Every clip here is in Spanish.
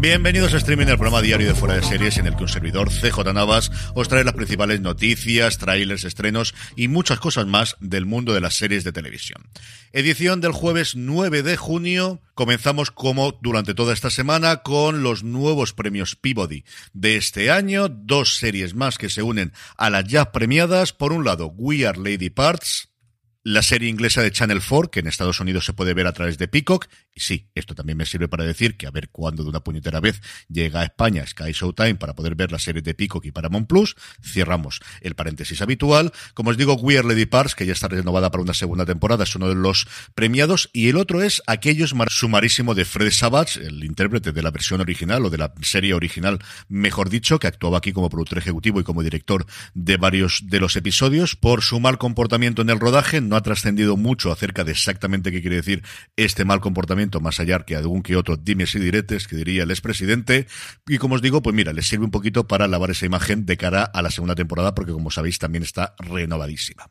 Bienvenidos a Streaming, el programa diario de Fuera de Series, en el que un servidor, CJ Navas, os trae las principales noticias, trailers, estrenos y muchas cosas más del mundo de las series de televisión. Edición del jueves 9 de junio. Comenzamos como durante toda esta semana con los nuevos premios Peabody de este año. Dos series más que se unen a las ya premiadas. Por un lado, We Are Lady Parts, la serie inglesa de Channel 4, que en Estados Unidos se puede ver a través de Peacock. Y sí, esto también me sirve para decir que a ver cuándo de una puñetera vez llega a España Sky Showtime para poder ver la serie de Peacock y Paramount Plus. Cerramos el paréntesis habitual. Como os digo, Weird Lady Parts, que ya está renovada para una segunda temporada, es uno de los premiados. Y el otro es Aquellos Sumarísimo de Fred Savage, el intérprete de la versión original o de la serie original, mejor dicho, que actuaba aquí como productor ejecutivo y como director de varios de los episodios por su mal comportamiento en el rodaje no ha trascendido mucho acerca de exactamente qué quiere decir este mal comportamiento, más allá que algún que otro dimes y diretes que diría el expresidente. Y como os digo, pues mira, les sirve un poquito para lavar esa imagen de cara a la segunda temporada, porque como sabéis también está renovadísima.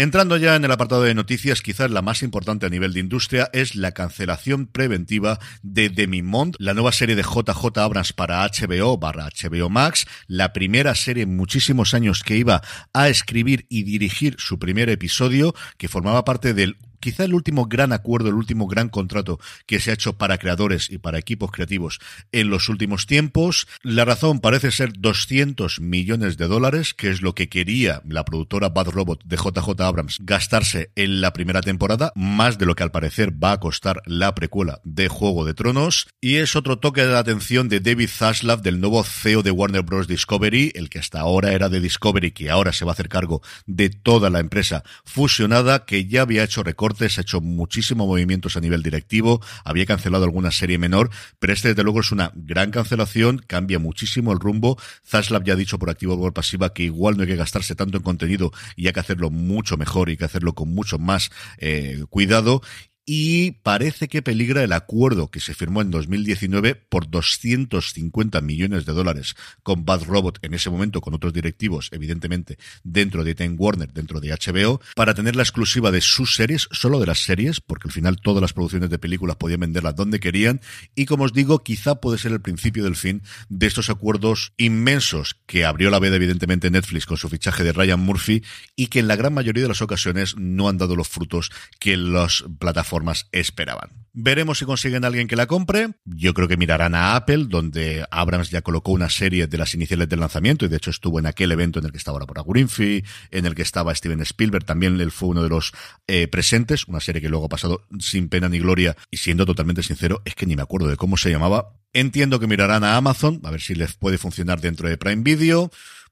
Entrando ya en el apartado de noticias, quizás la más importante a nivel de industria es la cancelación preventiva de Demimond, la nueva serie de JJ Abrams para HBO barra HBO Max, la primera serie en muchísimos años que iba a escribir y dirigir su primer episodio, que formaba parte del quizá el último gran acuerdo, el último gran contrato que se ha hecho para creadores y para equipos creativos en los últimos tiempos. La razón parece ser 200 millones de dólares, que es lo que quería la productora Bad Robot de JJ Abrams gastarse en la primera temporada, más de lo que al parecer va a costar la precuela de Juego de Tronos. Y es otro toque de la atención de David Zaslav, del nuevo CEO de Warner Bros. Discovery, el que hasta ahora era de Discovery, que ahora se va a hacer cargo de toda la empresa fusionada, que ya había hecho recortes ha hecho muchísimos movimientos a nivel directivo, había cancelado alguna serie menor, pero este desde luego es una gran cancelación, cambia muchísimo el rumbo. Zaslav ya ha dicho por activo o por pasiva que igual no hay que gastarse tanto en contenido y hay que hacerlo mucho mejor y que hacerlo con mucho más eh, cuidado y parece que peligra el acuerdo que se firmó en 2019 por 250 millones de dólares con Bad Robot en ese momento con otros directivos evidentemente dentro de Time Warner, dentro de HBO para tener la exclusiva de sus series, solo de las series, porque al final todas las producciones de películas podían venderlas donde querían. Y como os digo, quizá puede ser el principio del fin de estos acuerdos inmensos que abrió la veda evidentemente Netflix con su fichaje de Ryan Murphy y que en la gran mayoría de las ocasiones no han dado los frutos que las plataformas esperaban. Veremos si consiguen a alguien que la compre. Yo creo que mirarán a Apple, donde Abrams ya colocó una serie de las iniciales del lanzamiento y de hecho estuvo en aquel evento en el que estaba la por Greenfield, en el que estaba Steven Spielberg, también él fue uno de los eh, presentes, una serie que luego ha pasado sin pena ni gloria y siendo totalmente sincero, es que ni me acuerdo de cómo se llamaba. Entiendo que mirarán a Amazon, a ver si les puede funcionar dentro de Prime Video.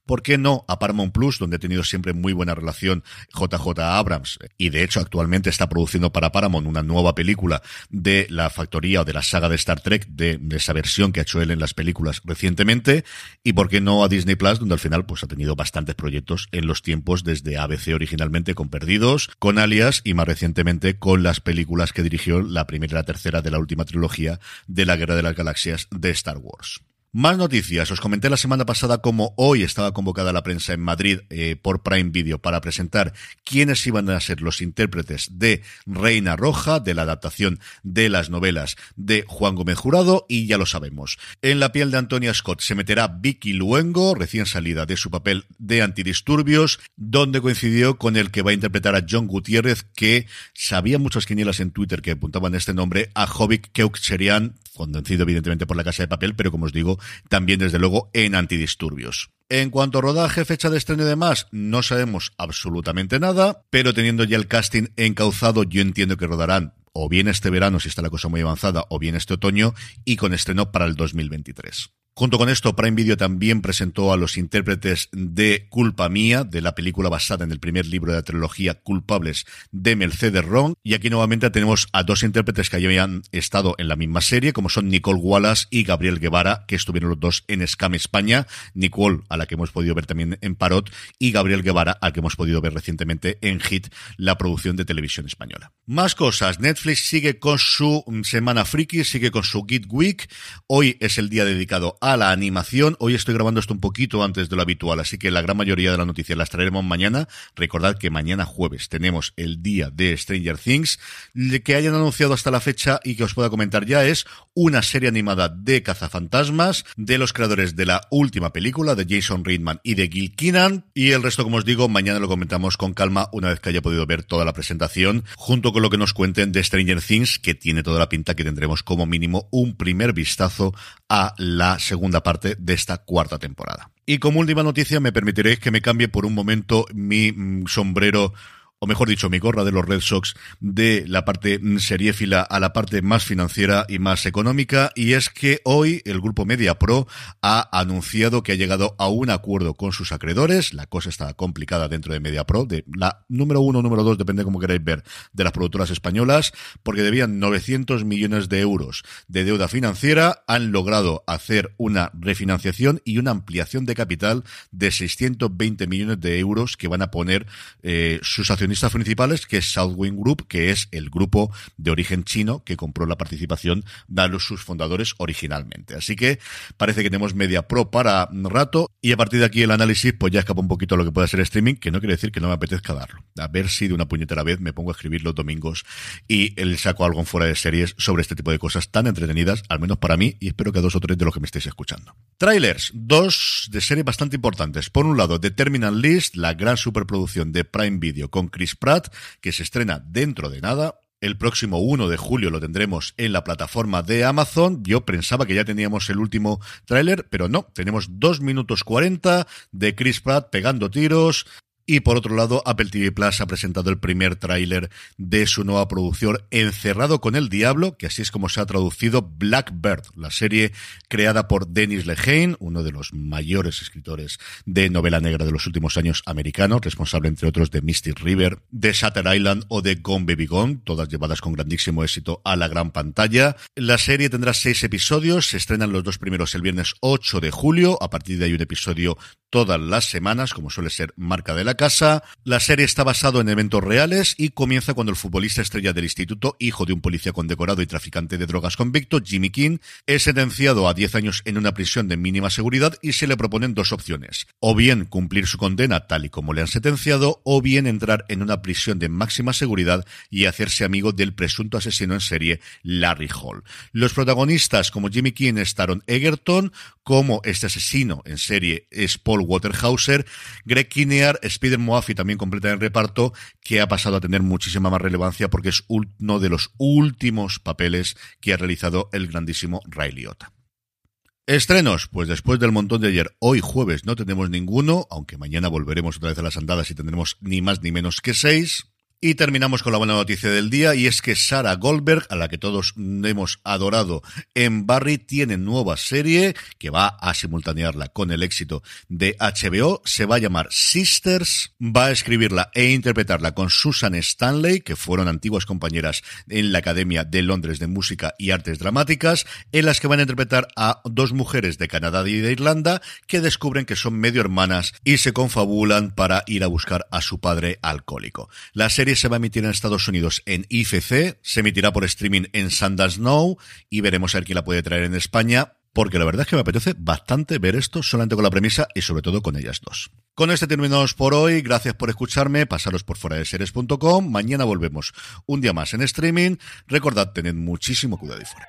¿Por qué no a Paramount Plus, donde ha tenido siempre muy buena relación JJ Abrams? Y de hecho actualmente está produciendo para Paramount una nueva película de la factoría o de la saga de Star Trek, de, esa versión que ha hecho él en las películas recientemente. Y por qué no a Disney Plus, donde al final pues ha tenido bastantes proyectos en los tiempos desde ABC originalmente con Perdidos, con Alias y más recientemente con las películas que dirigió la primera y la tercera de la última trilogía de la Guerra de las Galaxias de Star Wars. Más noticias. Os comenté la semana pasada cómo hoy estaba convocada la prensa en Madrid eh, por Prime Video para presentar quiénes iban a ser los intérpretes de Reina Roja, de la adaptación de las novelas de Juan Gómez Jurado, y ya lo sabemos. En la piel de Antonia Scott se meterá Vicky Luengo, recién salida de su papel de antidisturbios, donde coincidió con el que va a interpretar a John Gutiérrez, que sabía muchas quinielas en Twitter que apuntaban este nombre, a Jovic Keukcherian, convencido evidentemente por la Casa de Papel, pero como os digo, también desde luego en antidisturbios. En cuanto a rodaje, fecha de estreno y demás, no sabemos absolutamente nada, pero teniendo ya el casting encauzado, yo entiendo que rodarán o bien este verano si está la cosa muy avanzada, o bien este otoño, y con estreno para el 2023. Junto con esto, Prime Video también presentó a los intérpretes de Culpa Mía, de la película basada en el primer libro de la trilogía Culpables de Mercedes Ron. Y aquí nuevamente tenemos a dos intérpretes que habían estado en la misma serie, como son Nicole Wallace y Gabriel Guevara, que estuvieron los dos en Scam España. Nicole, a la que hemos podido ver también en Parot, y Gabriel Guevara, al que hemos podido ver recientemente en Hit, la producción de televisión española. Más cosas. Netflix sigue con su Semana Friki, sigue con su Git Week. Hoy es el día dedicado a a la animación. Hoy estoy grabando esto un poquito antes de lo habitual, así que la gran mayoría de las noticias las traeremos mañana. Recordad que mañana jueves tenemos el día de Stranger Things. Que hayan anunciado hasta la fecha y que os pueda comentar ya es una serie animada de cazafantasmas de los creadores de la última película de Jason Reitman y de Gil Keenan. Y el resto, como os digo, mañana lo comentamos con calma una vez que haya podido ver toda la presentación, junto con lo que nos cuenten de Stranger Things, que tiene toda la pinta que tendremos como mínimo un primer vistazo a la segunda parte de esta cuarta temporada. Y como última noticia, me permitiréis que me cambie por un momento mi mm, sombrero o mejor dicho, mi gorra de los Red Sox de la parte seriéfila a la parte más financiera y más económica, y es que hoy el grupo Media Pro ha anunciado que ha llegado a un acuerdo con sus acreedores. La cosa está complicada dentro de Media Pro, de la número uno número dos, depende como queráis ver, de las productoras españolas, porque debían 900 millones de euros de deuda financiera, han logrado hacer una refinanciación y una ampliación de capital de 620 millones de euros que van a poner eh, sus acciones principales, que es Southwind Group, que es el grupo de origen chino que compró la participación de sus fundadores originalmente. Así que parece que tenemos media pro para rato y a partir de aquí el análisis pues ya escapa un poquito a lo que puede ser streaming, que no quiere decir que no me apetezca darlo. A ver si de una puñetera vez me pongo a escribir los domingos y el saco algo en fuera de series sobre este tipo de cosas tan entretenidas, al menos para mí, y espero que a dos o tres de los que me estéis escuchando. Trailers, dos de series bastante importantes. Por un lado, The Terminal List, la gran superproducción de Prime Video con Chris Pratt, que se estrena dentro de nada. El próximo 1 de julio lo tendremos en la plataforma de Amazon. Yo pensaba que ya teníamos el último tráiler, pero no. Tenemos 2 minutos 40 de Chris Pratt pegando tiros, y por otro lado, Apple TV Plus ha presentado el primer tráiler de su nueva producción Encerrado con el Diablo, que así es como se ha traducido Blackbird, la serie creada por Dennis Lehane, uno de los mayores escritores de novela negra de los últimos años americanos, responsable entre otros de Mystic River, de Shutter Island o de Gone Baby Gone, todas llevadas con grandísimo éxito a la gran pantalla. La serie tendrá seis episodios, se estrenan los dos primeros el viernes 8 de julio, a partir de ahí un episodio todas las semanas, como suele ser marca de la casa. La serie está basado en eventos reales y comienza cuando el futbolista estrella del instituto, hijo de un policía condecorado y traficante de drogas convicto, Jimmy King, es sentenciado a 10 años en una prisión de mínima seguridad y se le proponen dos opciones. O bien cumplir su condena tal y como le han sentenciado, o bien entrar en una prisión de máxima seguridad y hacerse amigo del presunto asesino en serie Larry Hall. Los protagonistas como Jimmy King estaron Egerton, como este asesino en serie es Paul Waterhauser, Greg Kinnear, Spider Moafi también completa el reparto, que ha pasado a tener muchísima más relevancia porque es uno de los últimos papeles que ha realizado el grandísimo Ray Liotta. Estrenos, pues después del montón de ayer, hoy jueves no tenemos ninguno, aunque mañana volveremos otra vez a las andadas y tendremos ni más ni menos que seis. Y terminamos con la buena noticia del día y es que Sarah Goldberg, a la que todos hemos adorado en Barry, tiene nueva serie que va a simultanearla con el éxito de HBO. Se va a llamar Sisters, va a escribirla e interpretarla con Susan Stanley, que fueron antiguas compañeras en la Academia de Londres de Música y Artes Dramáticas, en las que van a interpretar a dos mujeres de Canadá y de Irlanda que descubren que son medio hermanas y se confabulan para ir a buscar a su padre alcohólico. La se va a emitir en Estados Unidos en IFC, se emitirá por streaming en Sundance y veremos a ver quién la puede traer en España porque la verdad es que me apetece bastante ver esto solamente con la premisa y sobre todo con ellas dos. Con este terminamos por hoy, gracias por escucharme, pasaros por fuera de mañana volvemos un día más en streaming, recordad tened muchísimo cuidado y fuera.